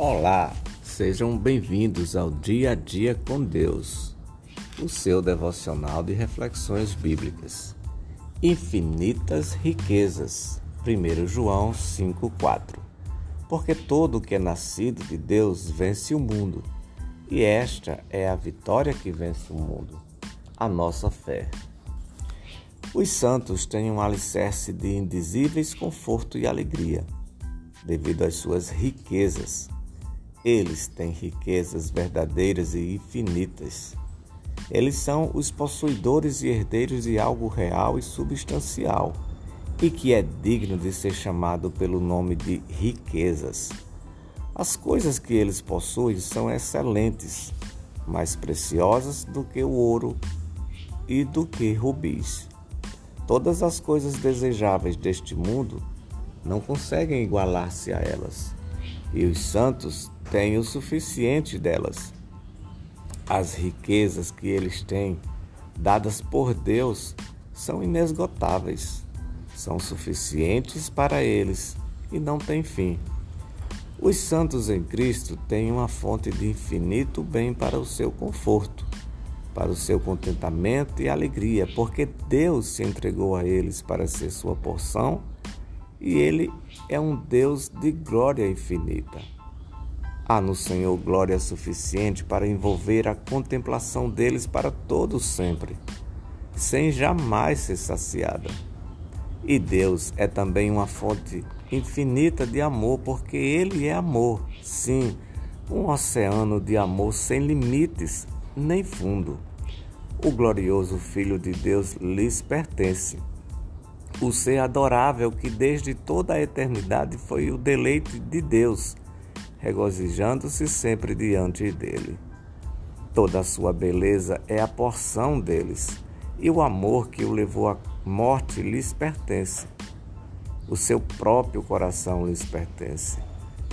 Olá, sejam bem-vindos ao Dia a Dia com Deus, o seu devocional de reflexões bíblicas. Infinitas riquezas. 1 João 5,4 Porque todo o que é nascido de Deus vence o mundo, e esta é a vitória que vence o mundo, a nossa fé. Os santos têm um alicerce de indizíveis conforto e alegria, devido às suas riquezas eles têm riquezas verdadeiras e infinitas. Eles são os possuidores e herdeiros de algo real e substancial, e que é digno de ser chamado pelo nome de riquezas. As coisas que eles possuem são excelentes, mais preciosas do que o ouro e do que rubis. Todas as coisas desejáveis deste mundo não conseguem igualar-se a elas, e os santos têm o suficiente delas. As riquezas que eles têm, dadas por Deus, são inesgotáveis, são suficientes para eles e não têm fim. Os santos em Cristo têm uma fonte de infinito bem para o seu conforto, para o seu contentamento e alegria, porque Deus se entregou a eles para ser sua porção e Ele é um Deus de glória infinita. Há no Senhor glória suficiente para envolver a contemplação deles para todos sempre, sem jamais ser saciada. E Deus é também uma fonte infinita de amor, porque Ele é amor, sim, um oceano de amor sem limites nem fundo. O glorioso Filho de Deus lhes pertence. O ser adorável que desde toda a eternidade foi o deleite de Deus regozijando-se sempre diante dele. Toda a sua beleza é a porção deles, e o amor que o levou à morte lhes pertence. O seu próprio coração lhes pertence,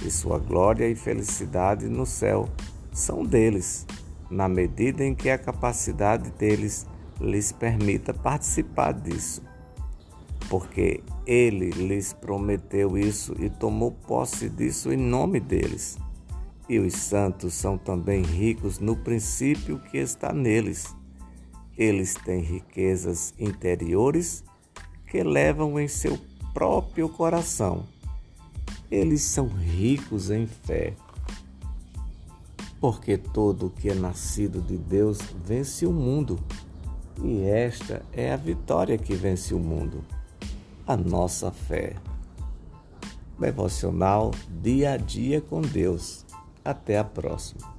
e sua glória e felicidade no céu são deles, na medida em que a capacidade deles lhes permita participar disso porque ele lhes prometeu isso e tomou posse disso em nome deles. E os santos são também ricos no princípio que está neles. Eles têm riquezas interiores que levam em seu próprio coração. Eles são ricos em fé. Porque todo o que é nascido de Deus vence o mundo. E esta é a vitória que vence o mundo a nossa fé. Devocional Dia a Dia com Deus. Até a próxima.